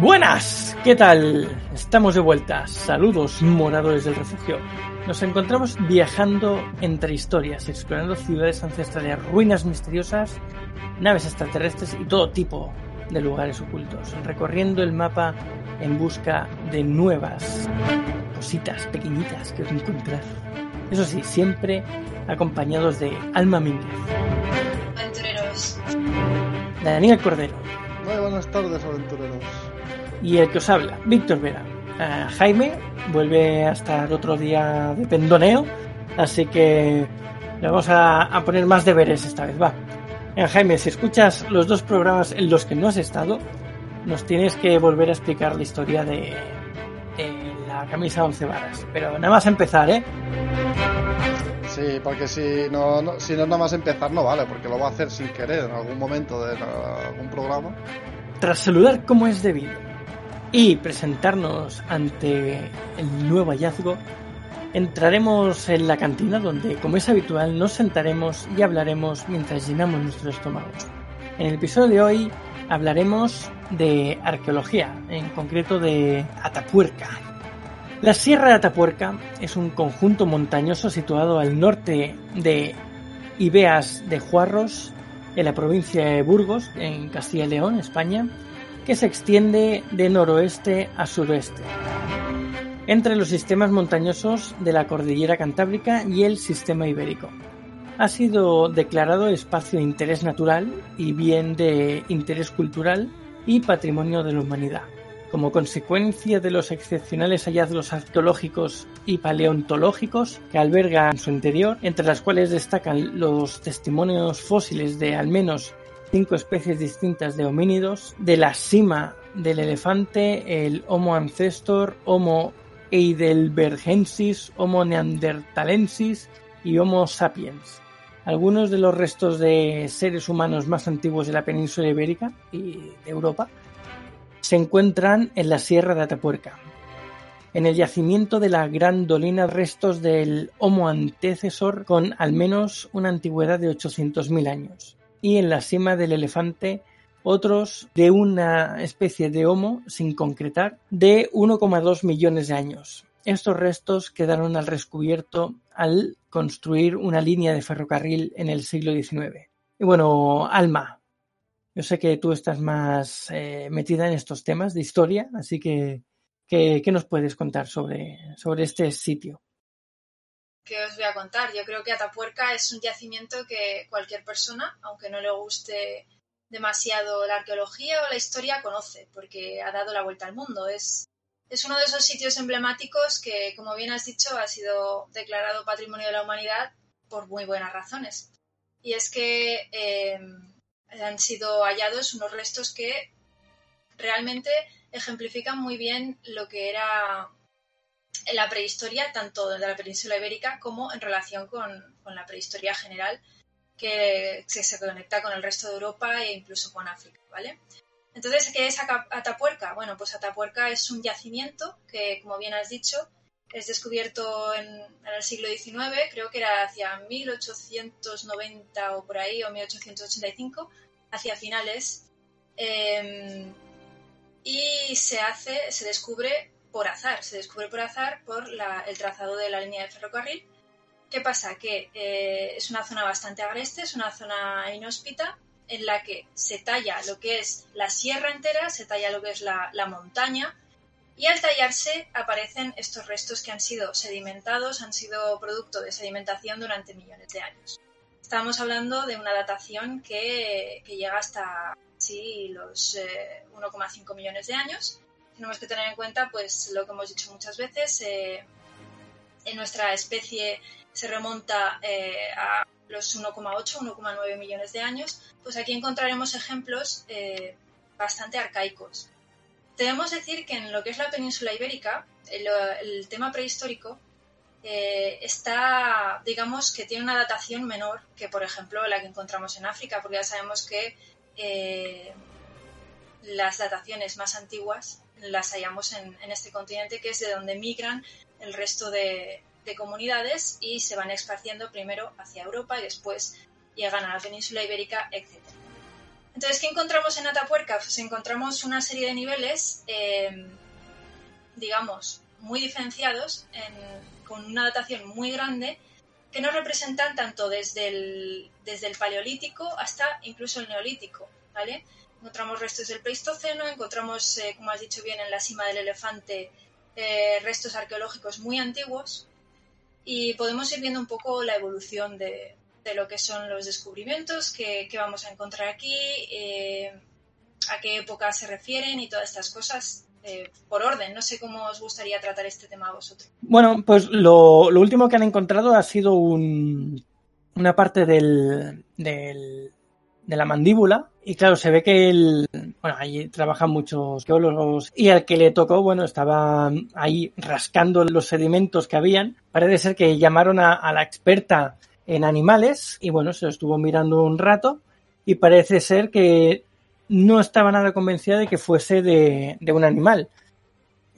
Buenas, ¿qué tal? Estamos de vuelta. Saludos, moradores del refugio. Nos encontramos viajando entre historias, explorando ciudades ancestrales, ruinas misteriosas, naves extraterrestres y todo tipo de lugares ocultos, recorriendo el mapa en busca de nuevas cositas pequeñitas que encontrar. Eso sí, siempre acompañados de Alma Mínguez. Aventureros. Daniel Cordero. Muy buenas tardes, aventureros. Y el que os habla, Víctor Vera. Eh, Jaime vuelve a estar otro día de pendoneo, así que le vamos a, a poner más deberes esta vez, va. Eh, Jaime, si escuchas los dos programas en los que no has estado, nos tienes que volver a explicar la historia de, de la camisa 11 varas. Pero nada más empezar, ¿eh? Sí, porque si no, no- si no nada más empezar no vale, porque lo va a hacer sin querer en algún momento de la- algún programa. Tras saludar como es debido y presentarnos ante el nuevo hallazgo, entraremos en la cantina donde, como es habitual, nos sentaremos y hablaremos mientras llenamos nuestros estómagos. En el episodio de hoy hablaremos de arqueología, en concreto de Atapuerca. La Sierra de Atapuerca es un conjunto montañoso situado al norte de Ibeas de Juarros, en la provincia de Burgos, en Castilla y León, España, que se extiende de noroeste a suroeste, entre los sistemas montañosos de la cordillera cantábrica y el sistema ibérico. Ha sido declarado espacio de interés natural y bien de interés cultural y patrimonio de la humanidad. Como consecuencia de los excepcionales hallazgos arqueológicos y paleontológicos que alberga en su interior, entre las cuales destacan los testimonios fósiles de al menos cinco especies distintas de homínidos, de la cima del elefante, el Homo ancestor, Homo heidelbergensis, Homo neanderthalensis y Homo sapiens. Algunos de los restos de seres humanos más antiguos de la península ibérica y de Europa se encuentran en la Sierra de Atapuerca. En el yacimiento de la Gran Dolina restos del Homo antecesor con al menos una antigüedad de 800.000 años. Y en la cima del elefante otros de una especie de Homo sin concretar de 1,2 millones de años. Estos restos quedaron al descubierto al construir una línea de ferrocarril en el siglo XIX. Y bueno, Alma, yo sé que tú estás más eh, metida en estos temas de historia, así que ¿qué, qué nos puedes contar sobre, sobre este sitio? ¿Qué os voy a contar? Yo creo que Atapuerca es un yacimiento que cualquier persona, aunque no le guste demasiado la arqueología o la historia, conoce, porque ha dado la vuelta al mundo. Es, es uno de esos sitios emblemáticos que, como bien has dicho, ha sido declarado Patrimonio de la Humanidad por muy buenas razones. Y es que eh, han sido hallados unos restos que realmente ejemplifican muy bien lo que era la prehistoria, tanto de la península ibérica como en relación con, con la prehistoria general, que, que, se conecta con el resto de Europa e incluso con África, ¿vale? Entonces, ¿qué es Atapuerca? Bueno, pues Atapuerca es un yacimiento que, como bien has dicho, es descubierto en, en el siglo XIX, creo que era hacia 1890 o por ahí, o 1885, hacia finales, eh, y se hace, se descubre por azar, se descubre por azar por el trazado de la línea de ferrocarril. ¿Qué pasa? Que eh, es una zona bastante agreste, es una zona inhóspita en la que se talla lo que es la sierra entera, se talla lo que es la, montaña y al tallarse aparecen estos restos que han sido sedimentados, han sido producto de sedimentación durante millones de años. Estamos hablando de una datación que, llega hasta sí, los eh, 1,5 millones de años tenemos que tener en cuenta pues lo que hemos dicho muchas veces eh, en nuestra especie se remonta eh, a los 1,8, 1,9 millones de años, pues aquí encontraremos ejemplos eh, bastante arcaicos. Debemos decir que en lo que es la península ibérica, el, tema prehistórico eh, está, digamos, que tiene una datación menor que, por ejemplo, la que encontramos en África, porque ya sabemos que las dataciones más antiguas las hallamos en, este continente, que es de donde migran el resto de, comunidades y se van esparciendo primero hacia Europa y después llegan a la península ibérica, etc. Entonces, ¿qué encontramos en Atapuerca? Pues encontramos una serie de niveles, eh, digamos, muy diferenciados, con una datación muy grande, que nos representan tanto desde el, desde el paleolítico hasta incluso el neolítico, ¿vale? Encontramos restos del Pleistoceno, encontramos, eh, como has dicho bien, en la cima del elefante eh, restos arqueológicos muy antiguos y podemos ir viendo un poco la evolución de, lo que son los descubrimientos que, vamos a encontrar aquí, eh, a qué época se refieren y todas estas cosas. por orden, no sé cómo os gustaría tratar este tema a vosotros. Bueno, pues lo, último que han encontrado ha sido una parte del, de la mandíbula. Y claro, se ve que el, bueno, ahí trabajan muchos geólogos y al que le tocó, bueno, estaba ahí rascando los sedimentos que habían. Parece ser que llamaron a, la experta en animales y bueno, se lo estuvo mirando un rato y parece ser que no estaba nada convencida de que fuese de, de un animal.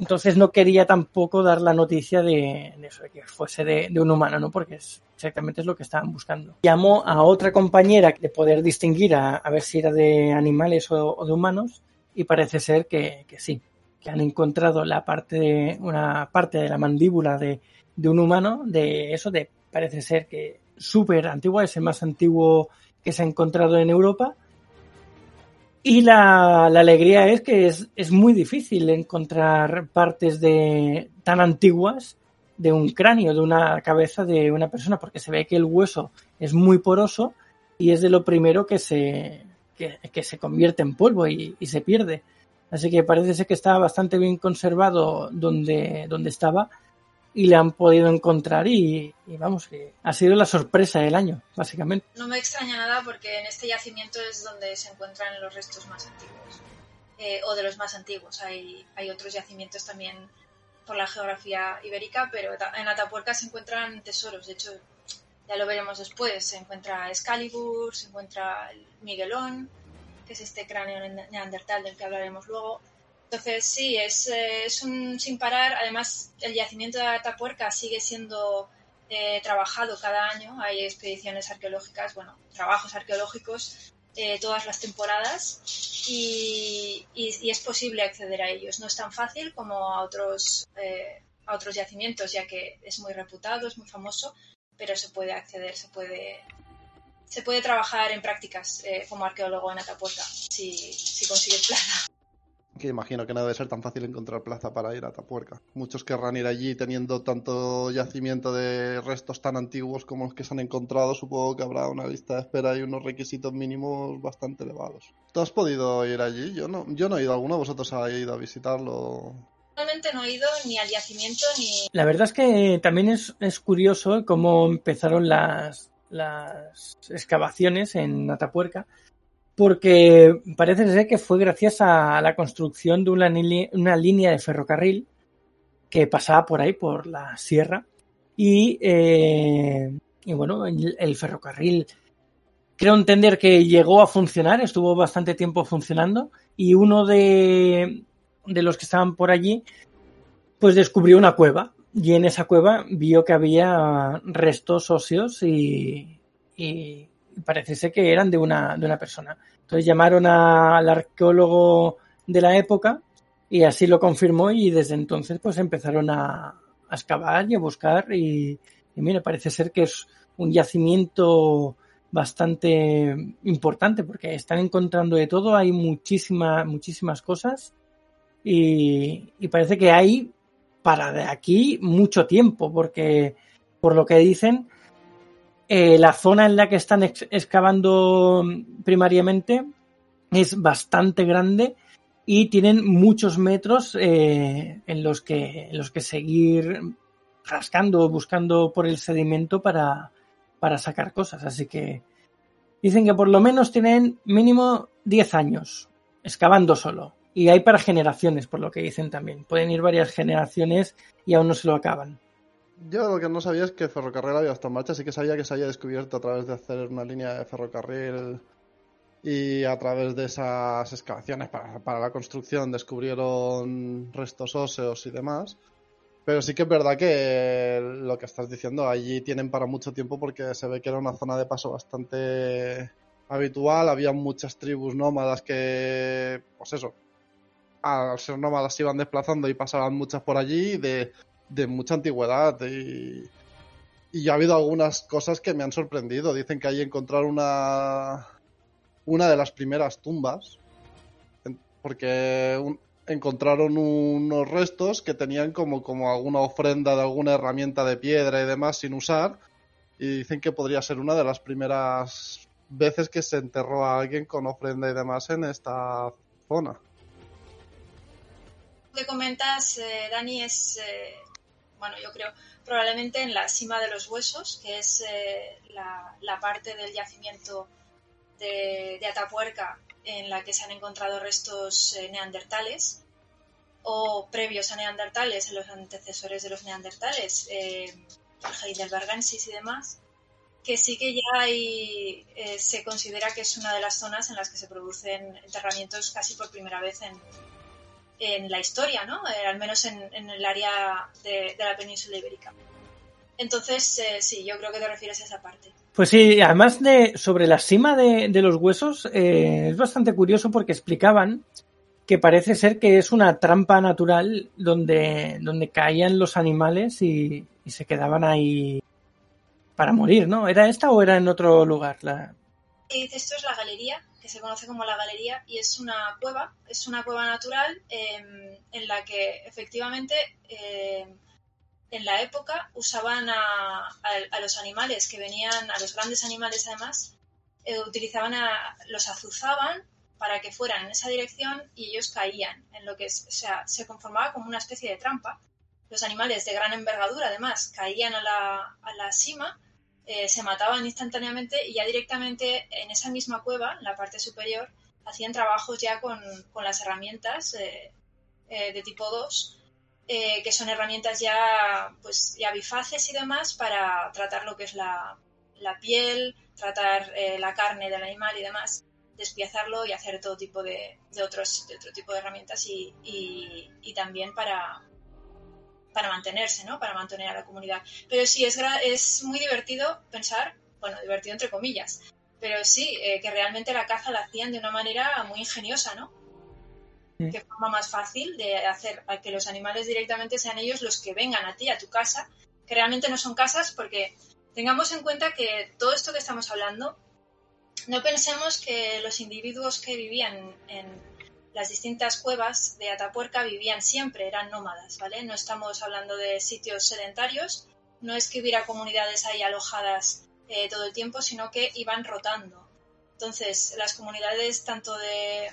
Entonces no quería tampoco dar la noticia de, eso, de que fuese de, un humano, ¿no? Porque es, exactamente es lo que estaban buscando. Llamó a otra compañera de poder distinguir a, ver si era de animales o, de humanos y parece ser que, sí, que han encontrado la parte de, una parte de la mandíbula de, un humano, de eso, de parece ser que súper antiguo, es el más antiguo que se ha encontrado en Europa y la, alegría es que es, muy difícil encontrar partes de tan antiguas de un cráneo, de una cabeza de una persona, porque se ve que el hueso es muy poroso y es de lo primero que se, que, se convierte en polvo y, y, se pierde. Así que parece ser que está bastante bien conservado donde, donde estaba y le han podido encontrar y, vamos, que ha sido la sorpresa del año, básicamente. No me extraña nada porque en este yacimiento es donde se encuentran los restos más antiguos, eh, o de los más antiguos. Hay, hay otros yacimientos también por la geografía ibérica, pero en Atapuerca se encuentran tesoros, de hecho, ya lo veremos después, se encuentra Excalibur, se encuentra el Miguelón, que es este cráneo neandertal del que hablaremos luego, entonces, sí, es, eh, es un sin parar. Además, el yacimiento de Atapuerca sigue siendo eh, trabajado cada año. Hay expediciones arqueológicas, bueno, trabajos arqueológicos eh, todas las temporadas y, es posible acceder a ellos. No es tan fácil como a otros, a otros yacimientos, ya que es muy reputado, es muy famoso, pero se puede acceder, se puede, se puede trabajar en prácticas como arqueólogo en Atapuerca si, si consigues plaza que imagino que no debe ser tan fácil encontrar plaza para ir a Tapuerca. Muchos querrán ir allí teniendo tanto yacimiento de restos tan antiguos como los que se han encontrado. Supongo que habrá una lista de espera y unos requisitos mínimos bastante elevados. ¿Tú has podido ir allí? Yo no, yo no he ido. ¿Alguno de vosotros ha ido a visitarlo? Realmente no he ido ni al yacimiento ni... La verdad es que también es, es curioso cómo empezaron las, las excavaciones en Atapuerca porque parece ser que fue gracias a la construcción de una, línea de ferrocarril que pasaba por ahí, por la sierra. Y, eh, bueno, el, ferrocarril creo entender que llegó a funcionar, estuvo bastante tiempo funcionando y uno de, los que estaban por allí pues descubrió una cueva y en esa cueva vio que había restos óseos y, parece ser que eran de una, de una persona. Entonces llamaron al arqueólogo de la época y así lo confirmó y desde entonces pues empezaron a, excavar y a buscar y, y mira, parece ser que es un yacimiento bastante importante porque están encontrando de todo, hay muchísimas, muchísimas cosas y, parece que hay para de aquí mucho tiempo porque por lo que dicen eh, la zona en la que están excavando primariamente es bastante grande y tienen muchos metros eh, en, los que, en los que seguir rascando, buscando por el sedimento para, para sacar cosas. Así que dicen que por lo menos tienen mínimo 10 años excavando solo. Y hay para generaciones, por lo que dicen también. Pueden ir varias generaciones y aún no se lo acaban. Yo lo que no sabía es que ferrocarril había estado en marcha, sí que sabía que se había descubierto a través de hacer una línea de ferrocarril y a través de esas excavaciones para, para la construcción descubrieron restos óseos y demás. Pero sí que es verdad que lo que estás diciendo, allí tienen para mucho tiempo porque se ve que era una zona de paso bastante habitual, había muchas tribus nómadas que, pues eso, al ser nómadas se iban desplazando y pasaban muchas por allí de, de mucha antigüedad y, y ha habido algunas cosas que me han sorprendido. Dicen que ahí encontraron una, una de las primeras tumbas, porque encontraron unos restos que tenían como, como alguna ofrenda de alguna herramienta de piedra y demás sin usar, y dicen que podría ser una de las primeras veces que se enterró a alguien con ofrenda y demás en esta zona. Lo que comentas, eh, Dani, es, eh, bueno, yo creo, probablemente en la cima de los huesos, que es eh, la, parte del yacimiento de, Atapuerca en la que se han encontrado restos neandertales o previos a neandertales, en los antecesores de los neandertales, eh, Heidelbergensis y demás, que sí que ya hay, eh, se considera que es una de las zonas en las que se producen enterramientos casi por primera vez en, en la historia, ¿no? Eh, al menos en, en, el área de, de, la península ibérica. Entonces, eh, sí, yo creo que te refieres a esa parte. Pues sí, además de sobre la cima de, de los huesos, eh, es bastante curioso porque explicaban que parece ser que es una trampa natural donde, donde caían los animales y, y se quedaban ahí para morir, ¿no? ¿Era esta o era en otro lugar? La... Esto es la galería, se conoce como la galería, y es una cueva, es una cueva natural eh, en la que efectivamente eh, en la época usaban a, los animales que venían, a los grandes animales además, eh, utilizaban a, los azuzaban para que fueran en esa dirección y ellos caían en lo que sea, se conformaba como una especie de trampa. Los animales de gran envergadura además caían a la, a la cima eh, se mataban instantáneamente y ya directamente en esa misma cueva, en la parte superior, hacían trabajos ya con, con las herramientas eh, eh, de tipo 2, que son herramientas ya, pues, ya bifaces y demás para tratar lo que es la, la piel, tratar la carne del animal y demás, despiezarlo y hacer todo tipo de, de otros, de otro tipo de herramientas y, y, y también para, para mantenerse, ¿no? Para mantener a la comunidad. Pero sí, es, es muy divertido pensar, bueno, divertido entre comillas, pero sí, eh, que realmente la caza la hacían de una manera muy ingeniosa, ¿no? Mm. Que forma más fácil de hacer a que los animales directamente sean ellos los que vengan a ti, a tu casa, que realmente no son casas, porque tengamos en cuenta que todo esto que estamos hablando, no pensemos que los individuos que vivían en, las distintas cuevas de Atapuerca vivían siempre, eran nómadas, ¿vale? No estamos hablando de sitios sedentarios, no es que hubiera comunidades ahí alojadas eh, todo el tiempo, sino que iban rotando. Entonces, las comunidades tanto de,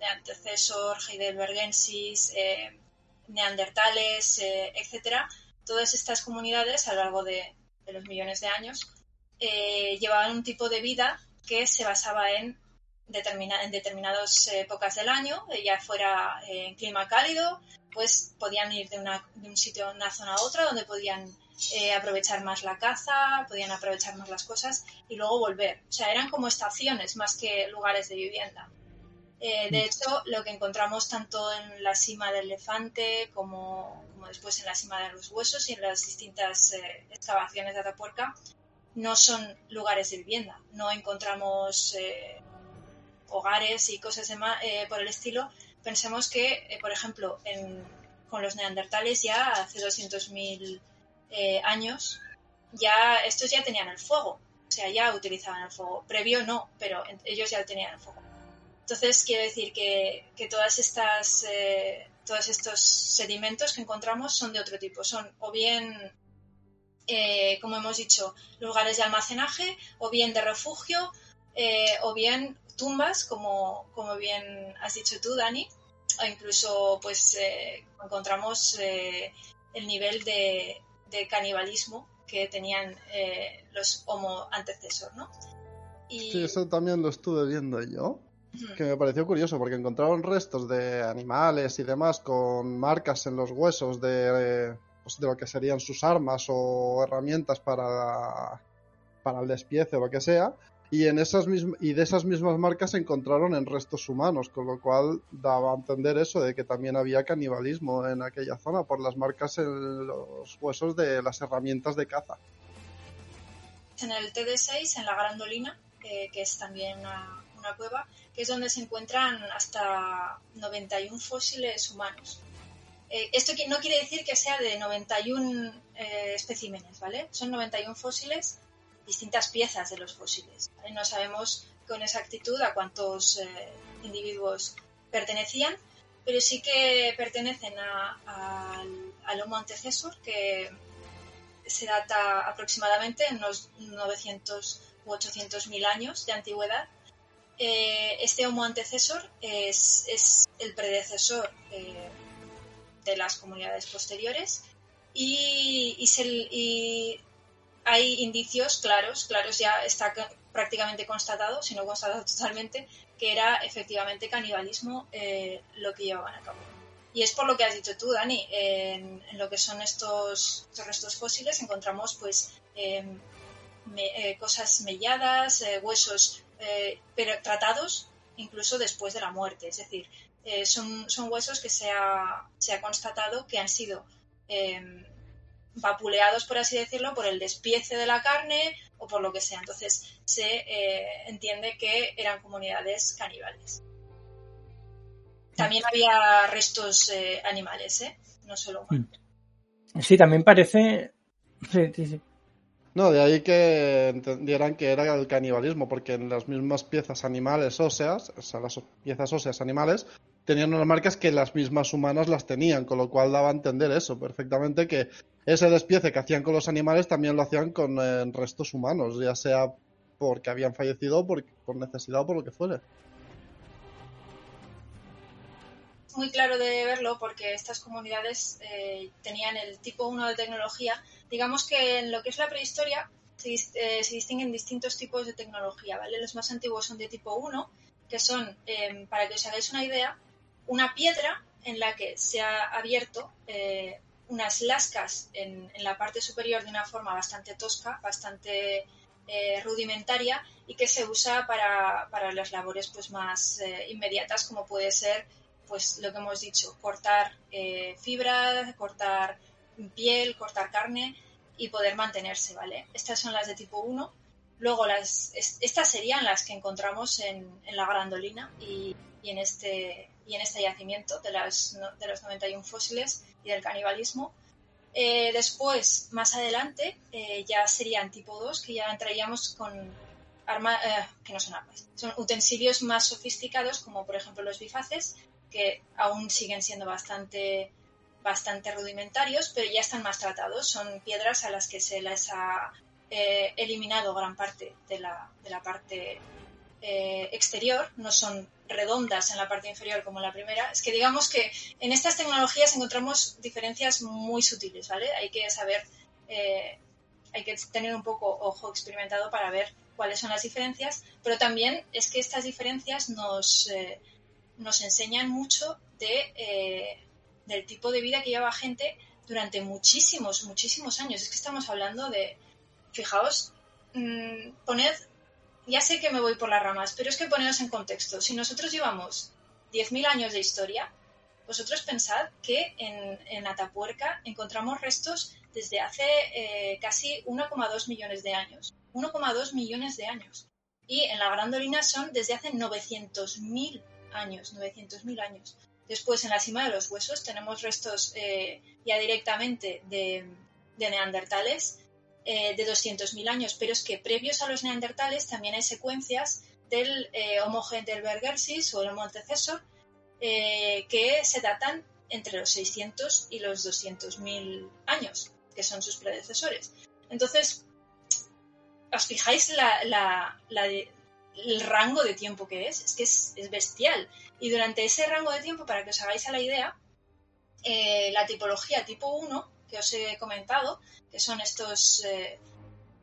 antecesor, heidelbergensis, eh, neandertales, eh, etcétera, todas estas comunidades a lo largo de, de los millones de años eh, llevaban un tipo de vida que se basaba en determina, en determinadas épocas del año, ya fuera en eh, clima cálido, pues podían ir de, una, de un sitio una zona a otra donde podían eh, aprovechar más la caza, podían aprovechar más las cosas y luego volver. O sea, eran como estaciones más que lugares de vivienda. Eh, de hecho, lo que encontramos tanto en la cima del elefante como, como, después en la cima de los huesos y en las distintas eh, excavaciones de Atapuerca no son lugares de vivienda. No encontramos hogares y cosas de eh, por el estilo, pensemos que, eh, por ejemplo, en, con los neandertales ya hace 200.000 eh, años, ya estos ya tenían el fuego, o sea, ya utilizaban el fuego. Previo no, pero ellos ya tenían el fuego. Entonces, quiere decir que, todas estas, eh, todos estos sedimentos que encontramos son de otro tipo. Son o bien, eh, como hemos dicho, lugares de almacenaje, o bien de refugio, o bien tumbas, como, como bien has dicho tú, Dani, o incluso pues eh, encontramos eh, el nivel de, de, canibalismo que tenían eh, los Homo antecesor, ¿no? Y... Sí, eso también lo estuve viendo yo, que me pareció curioso porque encontraron restos de animales y demás con marcas en los huesos de, pues, de lo que serían sus armas o herramientas para, para el despiece o lo que sea, y en esas y de esas mismas marcas se encontraron en restos humanos, con lo cual daba a entender eso de que también había canibalismo en aquella zona por las marcas en los huesos de las herramientas de caza. En el TD6, en la Grandolina, que es también una, cueva, que es donde se encuentran hasta 91 fósiles humanos. Eh, esto no quiere decir que sea de 91 eh, especímenes, ¿vale? Son 91 fósiles distintas piezas de los fósiles. No sabemos con exactitud a cuántos eh, individuos pertenecían, pero sí que pertenecen al Homo antecesor, que se data aproximadamente en unos 900 u 800 mil años de antigüedad. Eh, este Homo antecesor es, el predecesor eh, de las comunidades posteriores y, y, se, hay indicios claros, claros ya está prácticamente constatado, si no constatado totalmente, que era efectivamente canibalismo eh, lo que llevaban a cabo. Y es por lo que has dicho tú, Dani, en, lo que son estos, restos fósiles encontramos pues em, eh, cosas melladas, eh, huesos pero tratados incluso después de la muerte. Es decir, son, son, huesos que se ha, se ha constatado que han sido em, vapuleados, por así decirlo, por el despiece de la carne o por lo que sea. Entonces se eh, entiende que eran comunidades caníbales. También había restos eh, animales, ¿eh? no solo humanos. Mm. Sí, también parece. Sí, sí, sí. No, de ahí que entendieran que era el canibalismo, porque en las mismas piezas animales óseas, o sea, las piezas óseas animales, tenían unas marcas que las mismas humanas las tenían, con lo cual daba a entender eso perfectamente, que ese despiece que hacían con los animales también lo hacían con eh, restos humanos, ya sea porque habían fallecido por, necesidad o por lo que fuere. Muy claro de verlo porque estas comunidades eh, tenían el tipo 1 de tecnología. Digamos que en lo que es la prehistoria se, eh, se distinguen distintos tipos de tecnología, ¿vale? Los más antiguos son de tipo 1, que son, para que os hagáis una idea, una piedra en la que se ha abierto unas lascas en, la parte superior de una forma bastante tosca, bastante eh, rudimentaria y que se usa para, las labores pues, más eh, inmediatas como puede ser pues lo que hemos dicho, cortar fibra, cortar piel, cortar carne y poder mantenerse, ¿vale? Estas son las de tipo 1. Luego las, estas serían las que encontramos en, la grandolina y, y en este y en este yacimiento de, las, de los 91 fósiles y del canibalismo. Eh, después, más adelante, eh, ya serían tipo 2, que ya entraríamos con armas, eh, que no son armas, son utensilios más sofisticados, como por ejemplo los bifaces, que aún siguen siendo bastante, bastante rudimentarios, pero ya están más tratados. Son piedras a las que se les ha eliminado gran parte de la, de la parte exterior, no son redondas en la parte inferior como en la primera, es que digamos que en estas tecnologías encontramos diferencias muy sutiles, ¿vale? Hay que saber, eh, hay que tener un poco ojo experimentado para ver cuáles son las diferencias, pero también es que estas diferencias nos, eh, nos enseñan mucho de, eh, del tipo de vida que lleva gente durante muchísimos, muchísimos años. Es que estamos hablando de, fijaos, mmm, poned ya sé que me voy por las ramas, pero es que poneros en contexto. Si nosotros llevamos 10.000 años de historia, vosotros pensad que en, Atapuerca encontramos restos desde hace eh, casi 1,2 millones de años. 1,2 millones de años. Y en la Grandolina son desde hace 900.000 años. 900.000 años. Después, en la cima de los huesos, tenemos restos eh, ya directamente de neandertales eh, de 200.000 años, pero es que previos a los neandertales también hay secuencias del eh, Homo heidelbergensis o el Homo antecesor eh, que se datan entre los 600 y los 200.000 años, que son sus predecesores. Entonces, ¿os fijáis el rango de tiempo que es? Es que es, bestial. Y durante ese rango de tiempo, para que os hagáis a la idea, la tipología tipo 1 que os he comentado, que son estos, eh,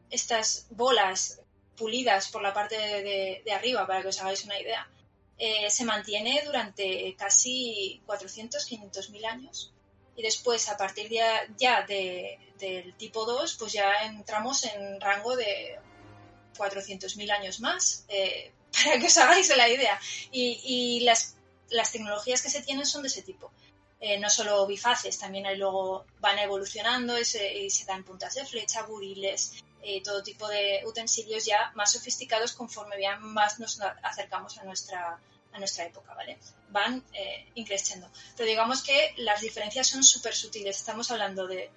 estas bolas pulidas por la parte de, arriba, para que os hagáis una idea, eh, se mantiene durante casi 400, 500 mil años. Y después, a partir de, ya del tipo 2, pues ya entramos en rango de 400.000 años más, eh, para que os hagáis la idea. Y, las, las, tecnologías que se tienen son de ese tipo. Eh, no solo bifaces, también luego van evolucionando y se, dan puntas de flecha, buriles, eh, todo tipo de utensilios ya más sofisticados conforme más nos acercamos a nuestra, a nuestra época, ¿vale? Van eh, increciendo. Pero digamos que las diferencias son súper sutiles. Estamos hablando de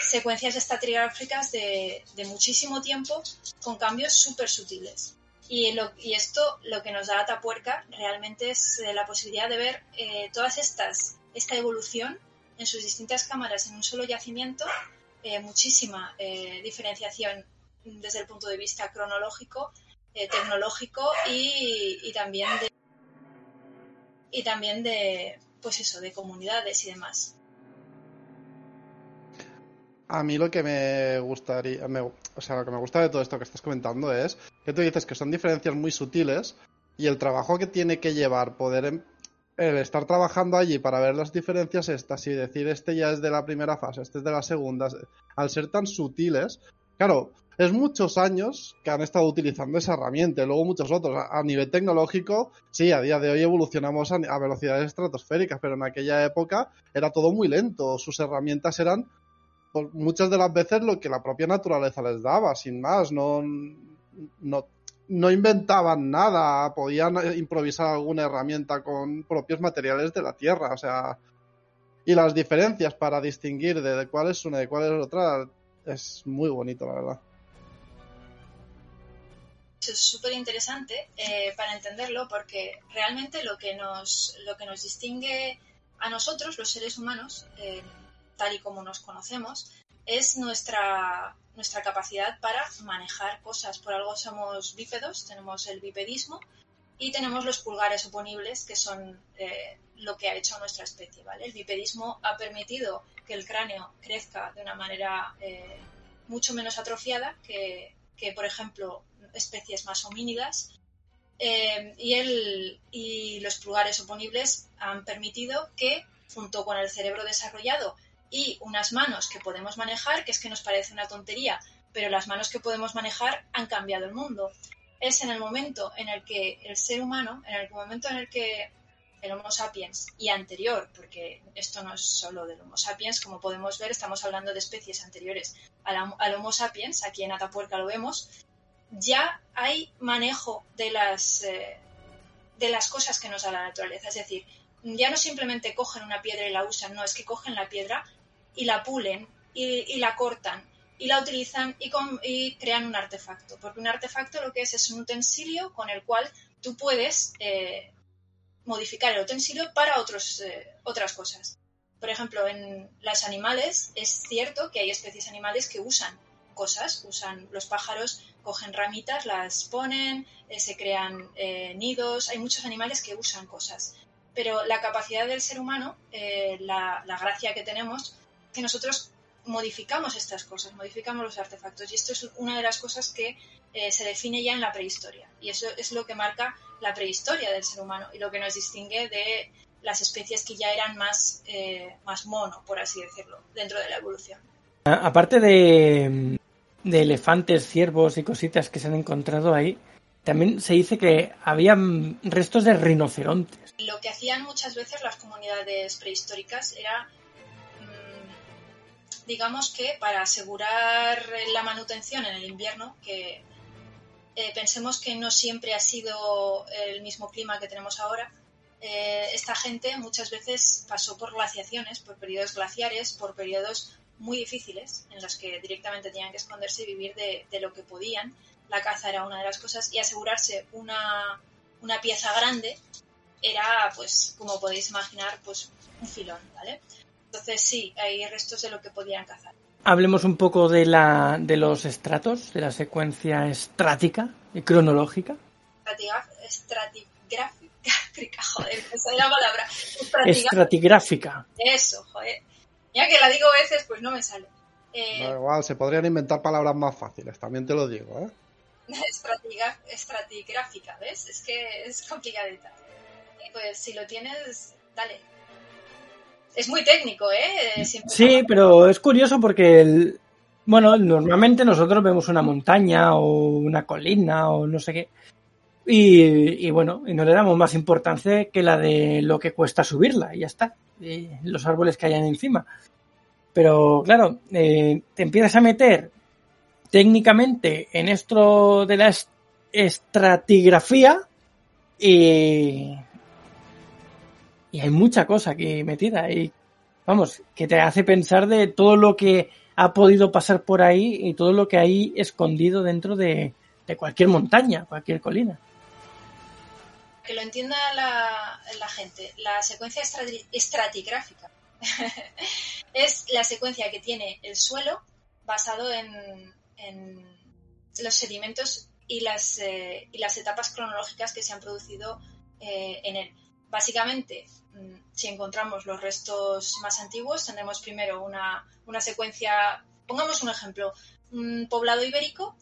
secuencias estratigráficas de, muchísimo tiempo con cambios súper sutiles. Y, esto lo que nos da Atapuerca realmente es eh, la posibilidad de ver eh, todas estas, esta evolución en sus distintas cámaras en un solo yacimiento, eh, muchísima diferenciación desde el punto de vista cronológico, tecnológico y, y, también de y también de pues eso, de comunidades y demás. A mí lo que me gustaría, o sea, lo que me gusta de todo esto que estás comentando es que tú dices que son diferencias muy sutiles y el trabajo que tiene que llevar poder em, el estar trabajando allí para ver las diferencias estas y decir este ya es de la primera fase, este es de la segunda, al ser tan sutiles, claro, es muchos años que han estado utilizando esa herramienta y luego muchos otros. A, nivel tecnológico, sí, a día de hoy evolucionamos a, velocidades estratosféricas, pero en aquella época era todo muy lento. Sus herramientas eran muchas de las veces lo que la propia naturaleza les daba, sin más. No, no inventaban nada, podían improvisar alguna herramienta con propios materiales de la Tierra. O sea, y las diferencias para distinguir de cuál es una y cuál es otra es muy bonito, la verdad es súper interesante eh, para entenderlo porque realmente lo que nos, lo que nos distingue a nosotros, los seres humanos, eh, tal y como nos conocemos, es nuestra, nuestra capacidad para manejar cosas. Por algo somos bípedos, tenemos el bipedismo y tenemos los pulgares oponibles, que son eh, lo que ha hecho nuestra especie. ¿vale? El bipedismo ha permitido que el cráneo crezca de una manera mucho menos atrofiada que, que, por ejemplo, especies más homínidas. Eh, y, el, y los pulgares oponibles han permitido que, junto con el cerebro desarrollado y unas manos que podemos manejar, que es que nos parece una tontería, pero las manos que podemos manejar han cambiado el mundo. Es en el momento en el que el ser humano, en el momento en el que el Homo sapiens y anterior, porque esto no es solo del Homo sapiens, como podemos ver, estamos hablando de especies anteriores al, Homo sapiens, aquí en Atapuerca lo vemos, ya hay manejo de las, eh, de las cosas que nos da la naturaleza. Es decir, ya no simplemente cogen una piedra y la usan, no, es que cogen la piedra y la pulen y, la cortan y la utilizan y, crean un artefacto. Porque un artefacto lo que es es un utensilio con el cual tú puedes eh, modificar el utensilio para otros, eh, otras cosas. Por ejemplo, en los animales es cierto que hay especies animales que usan cosas, usan los pájaros, cogen ramitas, las ponen, eh, se crean nidos, hay muchos animales que usan cosas. Pero la capacidad del ser humano, la, gracia que tenemos, que nosotros modificamos estas cosas, modificamos los artefactos. Y esto es una de las cosas que se define ya en la prehistoria. Y eso es lo que marca la prehistoria del ser humano y lo que nos distingue de las especies que ya eran más, más mono, por así decirlo, dentro de la evolución. Aparte de, de elefantes, ciervos y cositas que se han encontrado ahí, también se dice que había restos de rinocerontes. Lo que hacían muchas veces las comunidades prehistóricas era, mm, digamos que para asegurar la manutención en el invierno, que eh, pensemos que no siempre ha sido el mismo clima que tenemos ahora, eh, esta gente muchas veces pasó por glaciaciones, por periodos glaciares, por periodos muy difíciles en los que directamente tenían que esconderse y vivir de, lo que podían. La caza era una de las cosas y asegurarse una, una pieza grande era, pues, como podéis imaginar, pues un filón, ¿vale? Entonces sí, hay restos de lo que podían cazar. Hablemos un poco de, la, de los estratos, de la secuencia estrática y cronológica. Estratigráfica, joder, esa es la palabra. Estratigráfica. Eso, joder Ya que la digo veces, pues no me sale. Eh, igual, se podrían inventar palabras más fáciles, también te lo digo, ¿eh? estratigráfica, ¿ves? Es que es complicadita. Pues si lo tienes, dale. Es muy técnico, ¿eh? sí, pero es curioso porque, el, bueno, normalmente nosotros vemos una montaña o una colina o no sé qué. Y, bueno, y no le damos más importancia que la de lo que cuesta subirla y ya está. Y los árboles que hayan encima. Pero claro, eh, te empiezas a meter técnicamente en esto de la estratigrafía y, y hay mucha cosa aquí metida y vamos, que te hace pensar de todo lo que ha podido pasar por ahí y todo lo que hay escondido dentro de, cualquier montaña, cualquier colina. Que lo entienda la, gente, la secuencia estratigráfica es la secuencia que tiene el suelo basado en, en los sedimentos y las, eh, y las etapas cronológicas que se han producido eh, en él. Básicamente, mm, si encontramos los restos más antiguos, tendremos primero una, una secuencia, pongamos un ejemplo, un poblado ibérico,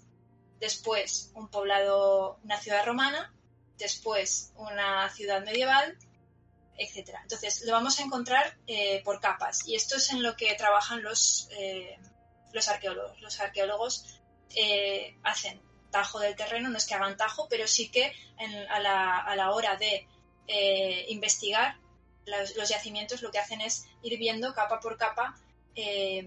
después un poblado, una ciudad romana, después una ciudad medieval, etcétera. Entonces, lo vamos a encontrar eh, por capas y esto es en lo que trabajan los, los arqueólogos. Los arqueólogos eh, hacen tajo del terreno, no es que hagan tajo, pero sí que a, la, hora de eh, investigar. Los, yacimientos lo que hacen es ir viendo capa por capa eh,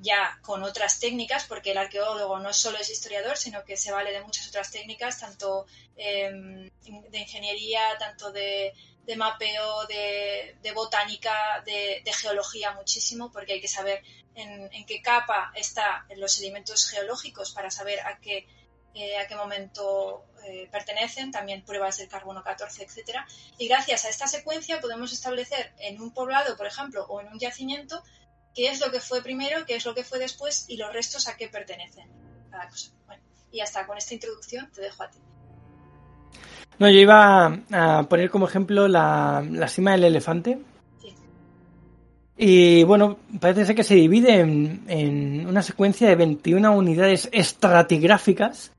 ya con otras técnicas, porque el arqueólogo no solo es historiador, sino que se vale de muchas otras técnicas, tanto de ingeniería, tanto de, mapeo, de, botánica, de, geología muchísimo, porque hay que saber en, qué capa están los sedimentos geológicos para saber a qué, eh, a qué momento eh, pertenecen, también pruebas del carbono 14, etcétera. Y gracias a esta secuencia podemos establecer en un poblado, por ejemplo, o en un yacimiento, qué es lo que fue primero, qué es lo que fue después y los restos a qué pertenecen. Cada cosa. Bueno, y hasta con esta introducción te dejo a ti. No, yo iba a poner como ejemplo la, la cima del elefante, y bueno, parece ser que se divide en, una secuencia de 21 unidades estratigráficas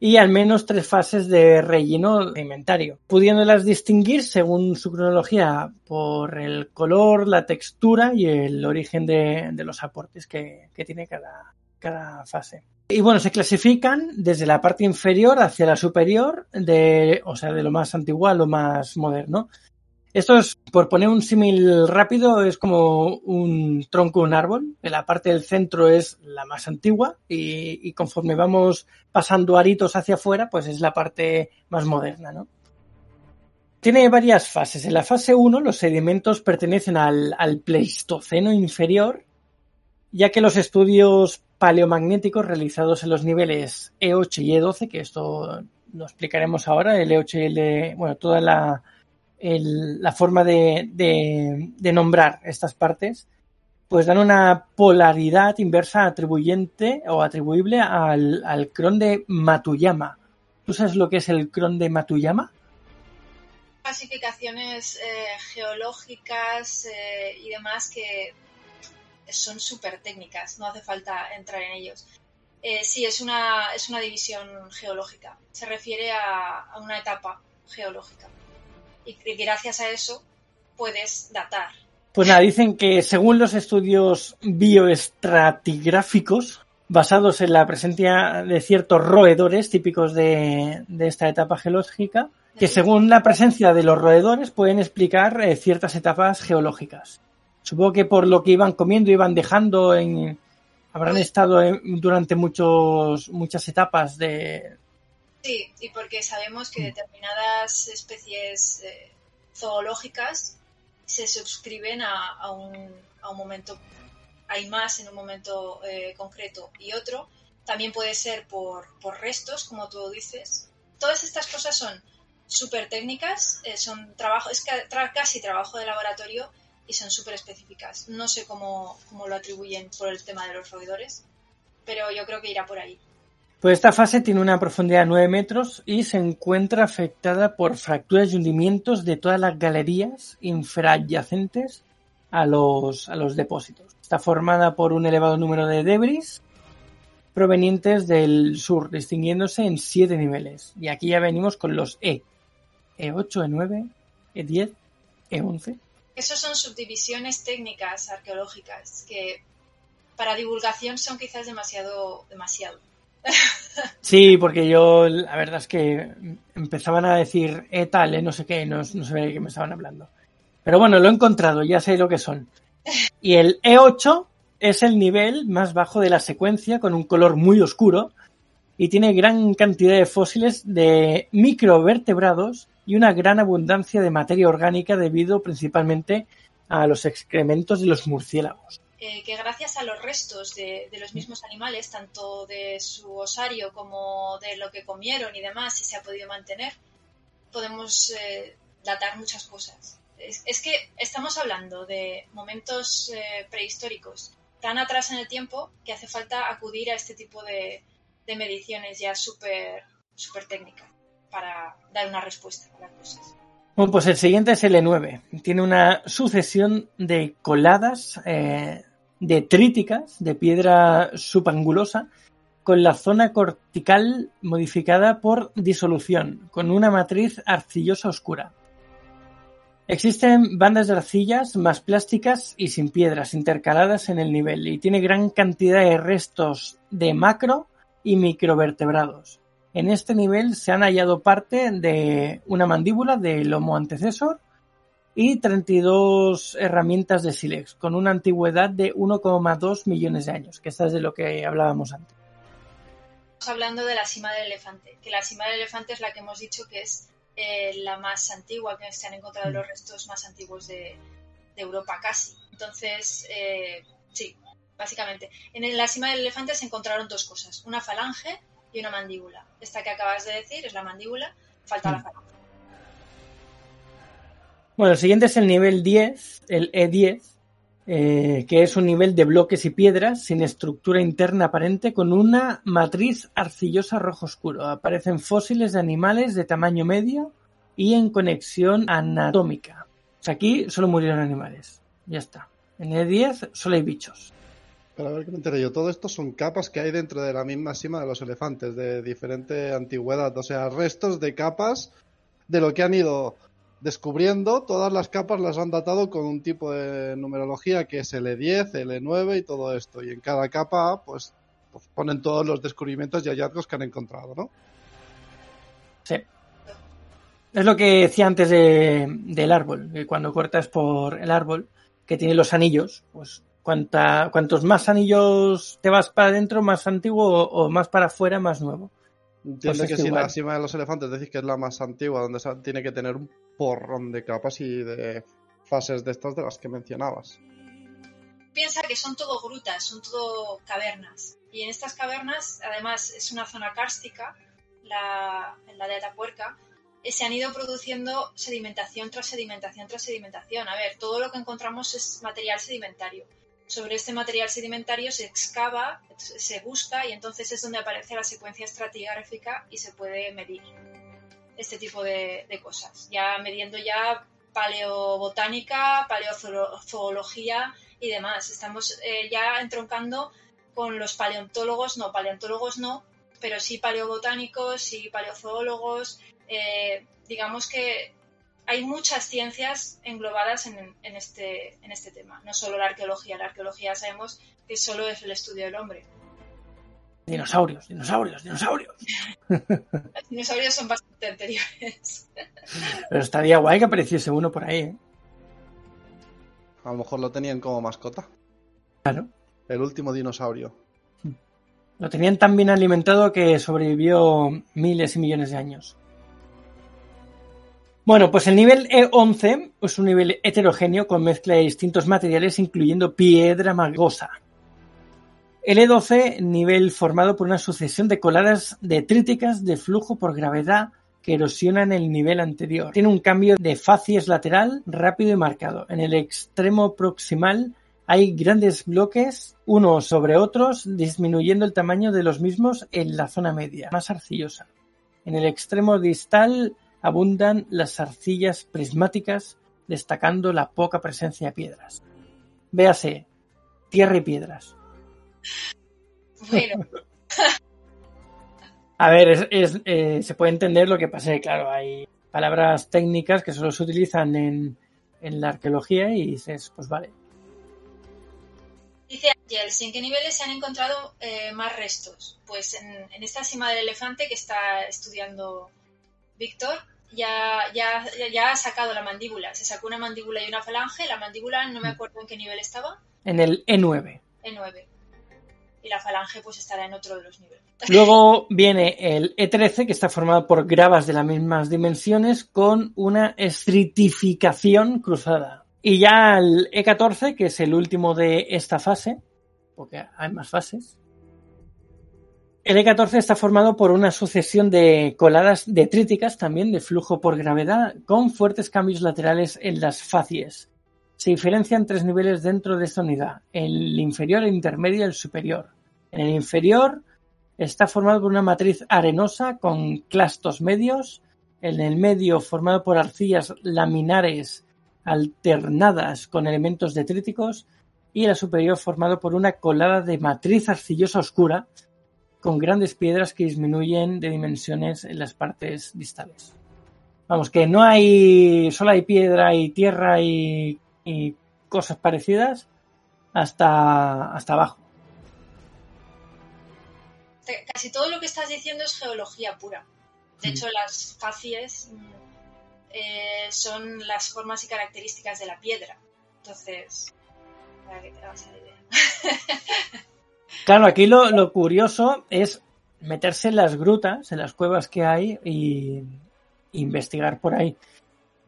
y al menos tres fases de relleno de inventario, pudiéndolas distinguir según su cronología por el color, la textura y el origen de, los aportes que, tiene cada, cada fase. Y bueno, se clasifican desde la parte inferior hacia la superior, de, o sea, de lo más antiguo a lo más moderno. Esto es, por poner un símil rápido, es como un tronco un árbol. La parte del centro es la más antigua y, conforme vamos pasando aritos hacia afuera, pues es la parte más moderna, ¿no? Tiene varias fases. En la fase 1 los sedimentos pertenecen al, al Pleistoceno inferior, ya que los estudios paleomagnéticos realizados en los niveles E8 y E12, que esto lo explicaremos ahora, el E8 y el E, bueno, toda la, la forma de, nombrar estas partes, pues dan una polaridad inversa atribuyente o atribuible al, al cron de Matuyama. ¿Tú sabes lo que es el cron de Matuyama? Clasificaciones eh, geológicas eh, y demás que son súper técnicas, no hace falta entrar en ellos. Eh, sí, es una, es una división geológica. Se refiere a una etapa geológica y gracias a eso puedes datar. Pues nada, dicen que según los estudios bioestratigráficos, basados en la presencia de ciertos roedores típicos de, esta etapa geológica, que según la presencia de los roedores pueden explicar eh, ciertas etapas geológicas. Supongo que por lo que iban comiendo, iban dejando en... Habrán estado durante muchos, muchas etapas de, Sí, y porque sabemos que determinadas especies eh, zoológicas se suscriben a, un, a, un, momento, hay más en un momento eh, concreto y otro. También puede ser por, por, restos, como tú dices. Todas estas cosas son súper técnicas, eh, son trabajo, es casi trabajo de laboratorio y son súper específicas. No sé cómo, cómo lo atribuyen por el tema de los roedores, pero yo creo que irá por ahí. Pues esta fase tiene una profundidad de 9 metros y se encuentra afectada por fracturas y hundimientos de todas las galerías infraadyacentes a los, a los depósitos. Está formada por un elevado número de debris provenientes del sur, distinguiéndose en siete niveles. Y aquí ya venimos con los E. E8, E9, E10, E11. Esos son subdivisiones técnicas arqueológicas que para divulgación son quizás demasiado, demasiado. Sí, porque yo, la verdad es que empezaban a decir E tal, E no sé qué, no, no sé de qué me estaban hablando. Pero bueno, lo he encontrado, ya sé lo que son. Y el E8 es el nivel más bajo de la secuencia con un color muy oscuro y tiene gran cantidad de fósiles de microvertebrados y una gran abundancia de materia orgánica debido principalmente a los excrementos de los murciélagos. Eh, que gracias a los restos de, de, los mismos animales, tanto de su osario como de lo que comieron y demás, si se ha podido mantener, podemos eh, datar muchas cosas. Es, es, que estamos hablando de momentos eh, prehistóricos tan atrás en el tiempo que hace falta acudir a este tipo de, de mediciones ya súper super técnicas para dar una respuesta a las cosas. Bueno, pues el siguiente es el E9. Tiene una sucesión de coladas detríticas de piedra subangulosa con la zona cortical modificada por disolución, con una matriz arcillosa oscura. Existen bandas de arcillas más plásticas y sin piedras intercaladas en el nivel y tiene gran cantidad de restos de macro y microvertebrados. En este nivel se han hallado parte de una mandíbula del Homo antecesor y 32 herramientas de sílex, con una antigüedad de 1,2 millones de años, que esta es de lo que hablábamos antes. Estamos hablando de la cima del elefante, que la cima del elefante es la que hemos dicho que es eh, la más antigua, que se han encontrado los restos más antiguos de, de Europa casi. Entonces, eh, sí, básicamente. En la cima del elefante se encontraron dos cosas, una falange y una mandíbula. Esta que acabas de decir es la mandíbula, falta la falange. Bueno, el siguiente es el nivel 10, el E10, eh, que es un nivel de bloques y piedras sin estructura interna aparente con una matriz arcillosa rojo oscuro. Aparecen fósiles de animales de tamaño medio y en conexión anatómica. O sea, aquí solo murieron animales. Ya está. En el 10 solo hay bichos. Pero a ver qué me enteré yo. Todo esto son capas que hay dentro de la misma cima de los elefantes, de diferente antigüedad. O sea, restos de capas de lo que han ido descubriendo. Todas las capas las han datado con un tipo de numerología que es L10, L9 y todo esto. Y en cada capa, pues, pues ponen todos los descubrimientos y hallazgos que han encontrado, ¿no? Sí. Es lo que decía antes de, del árbol, que cuando cortas por el árbol, que tiene los anillos, pues Cuanta, cuantos más anillos te vas para adentro, más antiguo o, o más para afuera, más nuevo. Entiendo Pues que si igual. la cima de los elefantes decís que es la más antigua, donde se- tiene que tener un porrón de capas y de fases de estas de las que mencionabas. Piensa que son todo grutas, son todo cavernas. Y en estas cavernas, además, es una zona kárstica, la, la de Atapuerca, y se han ido produciendo sedimentación tras sedimentación tras sedimentación. A ver, todo lo que encontramos es material sedimentario. Sobre este material sedimentario se excava, se busca y entonces es donde aparece la secuencia estratigráfica y se puede medir este tipo de, cosas. Ya midiendo ya paleobotánica, paleozoología y demás. Estamos eh, ya entroncando con los paleontólogos, no, paleontólogos no, pero sí paleobotánicos y paleozoólogos. Eh, digamos que hay muchas ciencias englobadas en, en, este, en este tema, no solo la arqueología. La arqueología sabemos que solo es el estudio del hombre. Dinosaurios, dinosaurios, dinosaurios. Los dinosaurios son bastante anteriores. Pero estaría guay que apareciese uno por ahí, ¿eh? A lo mejor lo tenían como mascota. Claro. El último dinosaurio. Lo tenían tan bien alimentado que sobrevivió miles y millones de años. Bueno, pues el nivel E11 es un nivel heterogéneo con mezcla de distintos materiales, incluyendo piedra magosa. El E12, nivel formado por una sucesión de coladas detríticas de flujo por gravedad que erosionan el nivel anterior. Tiene un cambio de facies lateral rápido y marcado. En el extremo proximal hay grandes bloques unos sobre otros, disminuyendo el tamaño de los mismos en la zona media, más arcillosa. En el extremo distal abundan las arcillas prismáticas, destacando la poca presencia de piedras. Véase, tierra y piedras. Bueno, A ver, es- es, eh, se puede entender lo que pasa. Claro, hay palabras técnicas que solo se utilizan en, en la arqueología y dices, pues vale. dice Angels, ¿en qué niveles se han encontrado eh, más restos? Pues en, en esta cima del elefante que está estudiando Víctor, ya, ya, ya- ha sacado la mandíbula. Se sacó una mandíbula y una falange. La mandíbula no me acuerdo en qué nivel estaba, En el E E9. en 9. Y la falange pues estará en otro de los niveles. Luego viene el E13, que está formado por gravas de las mismas dimensiones con una estratificación cruzada. Y ya el E14, que es el último de esta fase, porque hay más fases. El E14 está formado por una sucesión de coladas detríticas también de flujo por gravedad con fuertes cambios laterales en las facies. Se diferencian tres niveles dentro de esta unidad, el inferior, el intermedio y el superior. En el inferior está formado por una matriz arenosa con clastos medios, en el medio formado por arcillas laminares alternadas con elementos detríticos y en la superior formado por una colada de matriz arcillosa oscura con grandes piedras que disminuyen de dimensiones en las partes distales. Vamos, que no hay, solo hay piedra y tierra y, y cosas parecidas hasta, hasta abajo. Casi todo lo que estás diciendo es geología pura. De hecho, las facies mm, eh, son las formas y características de la piedra. Entonces, para que te hagas la idea. Claro, aquí lo, lo curioso es meterse en las grutas, en las cuevas que hay y investigar por ahí.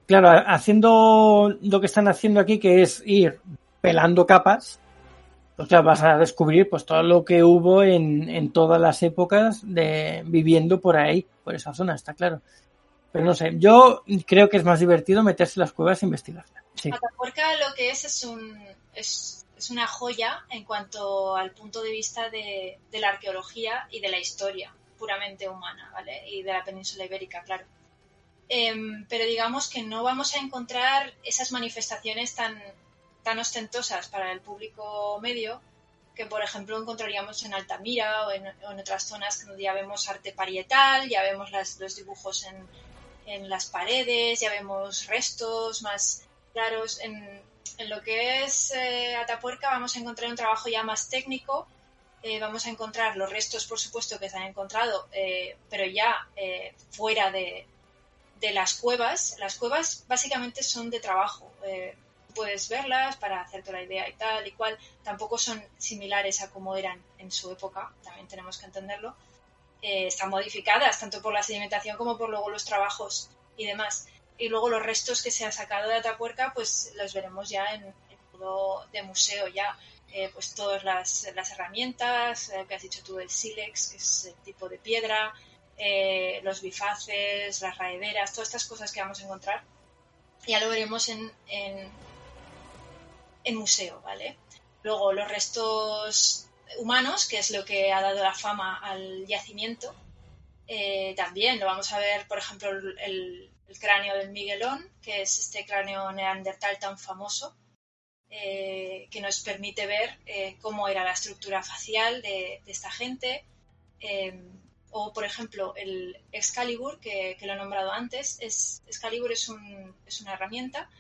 Claro, haciendo lo que están haciendo aquí, que es ir pelando capas, pues claro, vas a descubrir pues todo lo que hubo en, en todas las épocas de viviendo por ahí, por esa zona, está claro. Pero no sé, yo creo que es más divertido meterse en las cuevas e investigarlas. Sí. Lo que es es un es, es una joya en cuanto al punto de vista de, de la arqueología y de la historia puramente humana, ¿vale? Y de la península ibérica, claro. Em, pero digamos que no vamos a encontrar esas manifestaciones tan, tan ostentosas para el público medio que, por ejemplo, encontraríamos en Altamira o en, o en otras zonas donde ya vemos arte parietal, ya vemos las- los dibujos en, en las paredes, ya vemos restos más claros. En, en lo que es eh, Atapuerca vamos a encontrar un trabajo ya más técnico. eh, vamos a encontrar los restos, por supuesto, que se han encontrado, eh, pero ya eh, fuera de, de las cuevas. Las cuevas básicamente son de trabajo. puedes verlas para hacerte la idea y tal y cual. Tampoco son similares a como eran en su época, también tenemos que entenderlo. Están modificadas tanto por la sedimentación como por luego los trabajos y demás. Y luego los restos que se han sacado de Atapuerca, pues los veremos ya en el modo de museo ya. Eh, pues todas las, las herramientas, eh, que has dicho tú, el sílex, que es el tipo de piedra, eh, los bifaces, las raederas, todas estas cosas que vamos a encontrar. Ya lo veremos en, en, en museo, ¿vale? Luego los restos humanos, que es lo que ha dado la fama al yacimiento, eh, también lo vamos a ver, por ejemplo, el, el- cráneo del Miguelón, que es este cráneo neandertal tan famoso, eh, que nos permite ver eh, cómo era la estructura facial de, esta gente. Eh, o, por ejemplo, el Excalibur, que, que lo he nombrado antes. Es, Excalibur es, un- es una herramienta,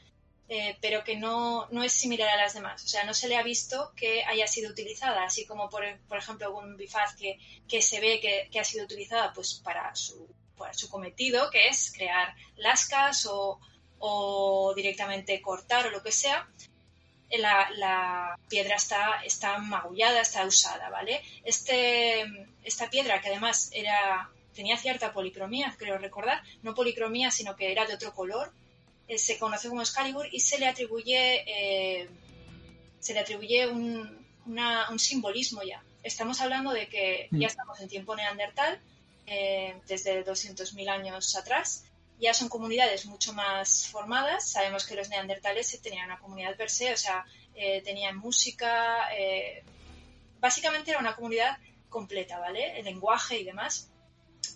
eh, pero que no, no es similar a las demás. O sea, no se le ha visto que haya sido utilizada, así como, por, por ejemplo, un bifaz que, que se ve que, que ha sido utilizada pues, para, su, para su cometido, que es crear lascas o, o directamente cortar o lo que sea la, la piedra está, está magullada, está usada, ¿vale? Este, esta piedra, que además era, tenía cierta policromía, creo recordar, no policromía, sino que era de otro color, eh, se conoce como Excalibur y se le atribuye, eh, se le atribuye un, una- un simbolismo ya. Estamos hablando de que Mm. ya estamos en tiempo neandertal, eh, desde 200.000 años atrás, ya son comunidades mucho más formadas. Sabemos que los neandertales tenían una comunidad per se, o sea, eh, tenían música. eh, básicamente era una comunidad completa, ¿vale? El lenguaje y demás.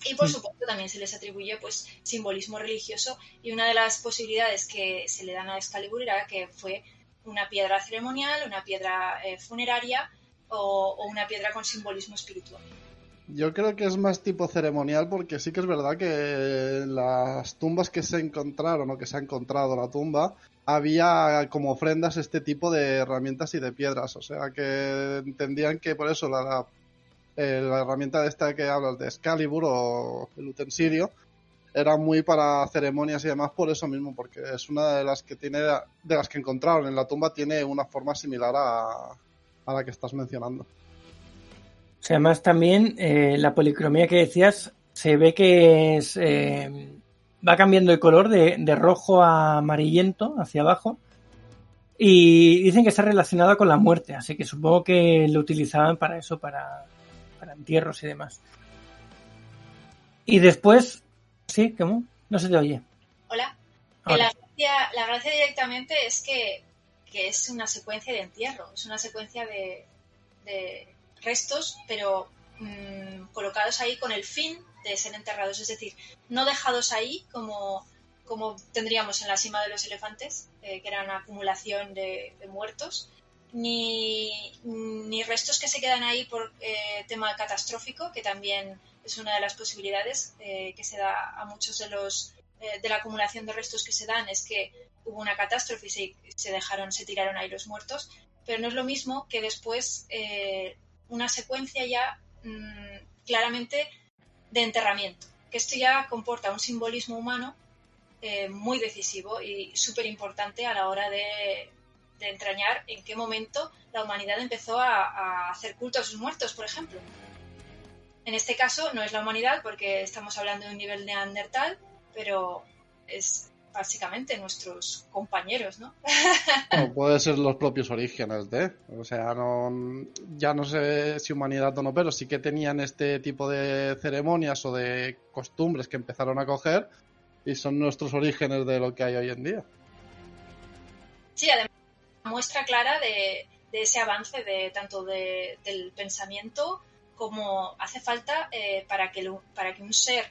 Y por Sí. supuesto también se les atribuye pues simbolismo religioso y una de las posibilidades que se le dan a Excalibur era que fue una piedra ceremonial, una piedra eh, funeraria o, una piedra con simbolismo espiritual. Yo creo que es más tipo ceremonial porque sí que es verdad que las tumbas que se encontraron o que se ha encontrado la tumba había como ofrendas este tipo de herramientas y de piedras. O sea que entendían que por eso la, eh, herramienta de esta que hablas de Excalibur o el utensilio era muy para ceremonias y demás por eso mismo, porque es una de las que tiene, de las que encontraron en la tumba, tiene una forma similar a la que estás mencionando. Además también eh, la policromía que decías se ve que es, eh, va cambiando de color de, rojo a amarillento hacia abajo y dicen que está relacionado con la muerte, así que supongo que lo utilizaban para eso, para, para entierros y demás. Y después, sí, ¿cómo? No se te oye. Hola. La, gracia, la gracia directamente es que que es una secuencia de entierro, es una secuencia de, restos, pero mm, colocados ahí con el fin de ser enterrados, es decir, no dejados ahí como, como tendríamos en la cima de los elefantes, eh, que era una acumulación de, muertos, ni, ni, restos que se quedan ahí por eh, tema catastrófico, que también es una de las posibilidades eh, que se da a muchos de los de la acumulación de restos que se dan, es que hubo una catástrofe y se, se, dejaron, se tiraron ahí los muertos, pero no es lo mismo que después eh, una secuencia ya mm, claramente de enterramiento, que esto ya comporta un simbolismo humano eh, muy decisivo y súper importante a la hora de, entrañar en qué momento la humanidad empezó a, a hacer culto a sus muertos, por ejemplo. En este caso no es la humanidad porque estamos hablando de un nivel neandertal, pero es básicamente nuestros compañeros, ¿no? puede ser los propios orígenes de, o sea, no, ya no sé si humanidad o no, pero sí que tenían este tipo de ceremonias o de costumbres que empezaron a coger y son nuestros orígenes de lo que hay hoy en día. Sí, además muestra clara de, ese avance de tanto del pensamiento como hace falta eh, para, que, para que un ser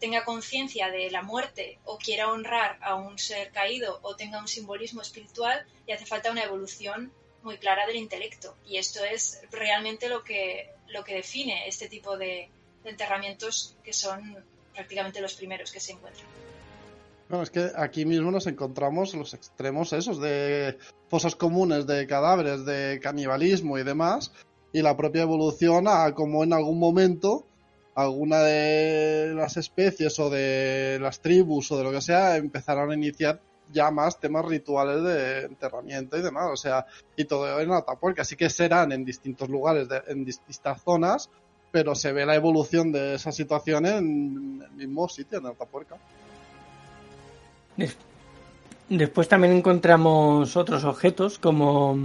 tenga conciencia de la muerte o quiera honrar a un ser caído o tenga un simbolismo espiritual y hace falta una evolución muy clara del intelecto. Y esto es realmente lo que, lo que define este tipo de, enterramientos que son prácticamente los primeros que se encuentran. Bueno, es que aquí mismo nos encontramos los extremos esos de fosas comunes de cadáveres, de canibalismo y demás, y la propia evolución a como en algún momento alguna de las especies o de las tribus o de lo que sea empezaron a iniciar ya más temas rituales de enterramiento y demás, o sea, y todo en Atapuerca, así que serán en distintos lugares, en distintas zonas, pero se ve la evolución de esa situación en el mismo sitio, en Atapuerca. Después también encontramos otros objetos como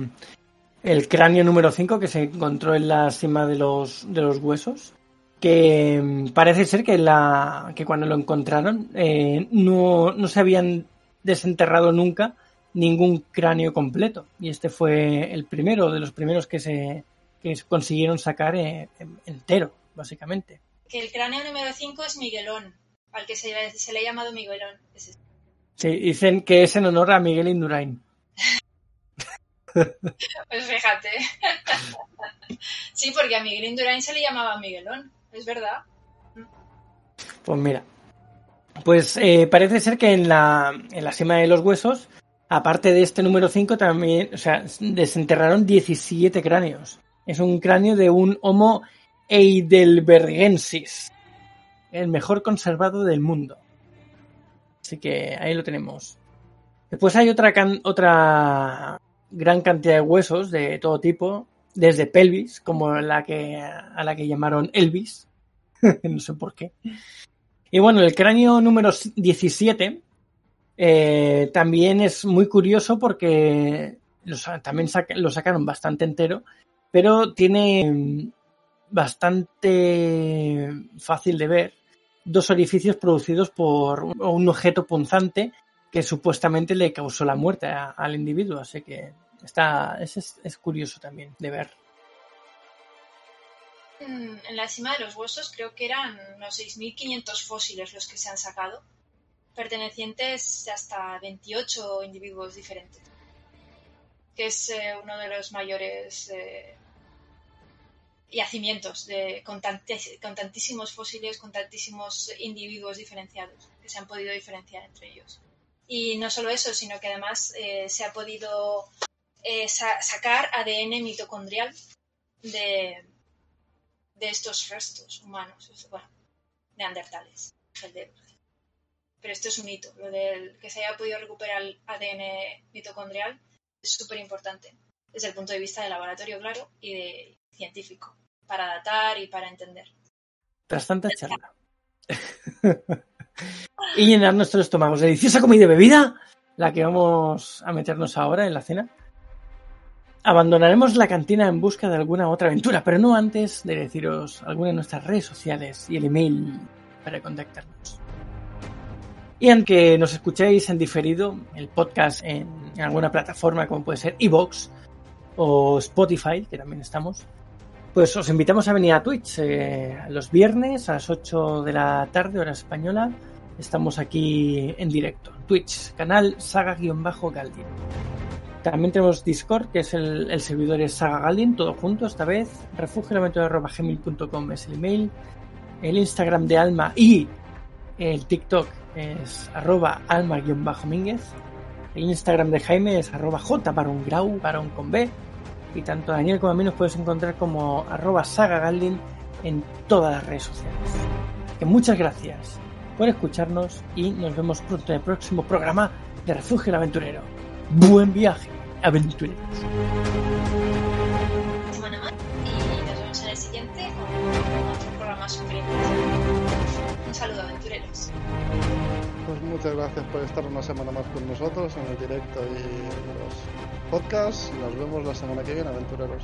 el cráneo número 5 que se encontró en la cima de los, de los huesos que mm, parece ser que, la, que cuando lo encontraron eh, no, no, se habían desenterrado nunca ningún cráneo completo. Y este fue el primero de los primeros que se, que consiguieron sacar eh, entero, básicamente. Que el cráneo número 5 es Miguelón, al que se, se, le ha llamado Miguelón. Sí, dicen que es en honor a Miguel Indurain. pues fíjate. sí, porque a Miguel Indurain se le llamaba Miguelón es verdad. Pues mira, pues eh, parece ser que en la, en la cima de los huesos, aparte de este número 5, también, o sea, desenterraron 17 cráneos. Es un cráneo de un Homo heidelbergensis, el mejor conservado del mundo. Así que ahí lo tenemos. Después hay otra, otra gran cantidad de huesos de todo tipo, desde pelvis, como la que, a la que llamaron Elvis, no sé por qué. Y bueno, el cráneo número 17 eh, también es muy curioso porque también lo sacaron bastante entero, pero tiene bastante fácil de ver dos orificios producidos por un objeto punzante que supuestamente le causó la muerte al individuo, así que Está, es, es curioso también de ver. Mm, en la cima de los huesos creo que eran unos 6.500 fósiles los que se han sacado, pertenecientes hasta 28 individuos diferentes. que es eh, uno de los mayores eh, yacimientos de, con, con, tantísimos fósiles, con tantísimos individuos diferenciados, que se han podido diferenciar entre ellos. Y no solo eso, sino que además eh, se ha podido sacar ADN mitocondrial de, de estos restos humanos, bueno, neandertales, Pero esto es un hito, lo del que se haya podido recuperar el ADN mitocondrial es súper importante, desde el punto de vista de laboratorio, claro, y de científico, para datar y para entender. Tras tanta charla. y llenar nuestros estómagos de deliciosa comida y bebida, la que vamos a meternos ahora en la cena. Abandonaremos la cantina en busca de alguna otra aventura, pero no antes de deciros alguna de nuestras redes sociales y el email para contactarnos. Y aunque nos escuchéis en diferido, el podcast en, alguna plataforma como puede ser Evox o Spotify, que también estamos, pues os invitamos a venir a Twitch eh, los viernes a las 8 de la tarde, hora española. Estamos aquí en directo. Twitch, canal saga-galdin. También tenemos Discord, que es el, servidor de Saga Galdin, todo junto esta vez. refugiolamento.gmail.com es el email. El Instagram de Alma y el TikTok es arroba alma-mínguez. El Instagram de Jaime es arroba jbarongrau, barón con B. Y tanto Daniel como a mí nos puedes encontrar como arroba sagagaldin en todas las redes sociales. Que muchas gracias por escucharnos y nos vemos pronto en el próximo programa de Refugio el Aventurero. Buen viaje, aventureros. y nos vemos en el siguiente con otro programa super Un saludo, aventureros. Pues muchas gracias por estar una semana más con nosotros en el directo y en los podcasts. Nos vemos la semana que viene, aventureros.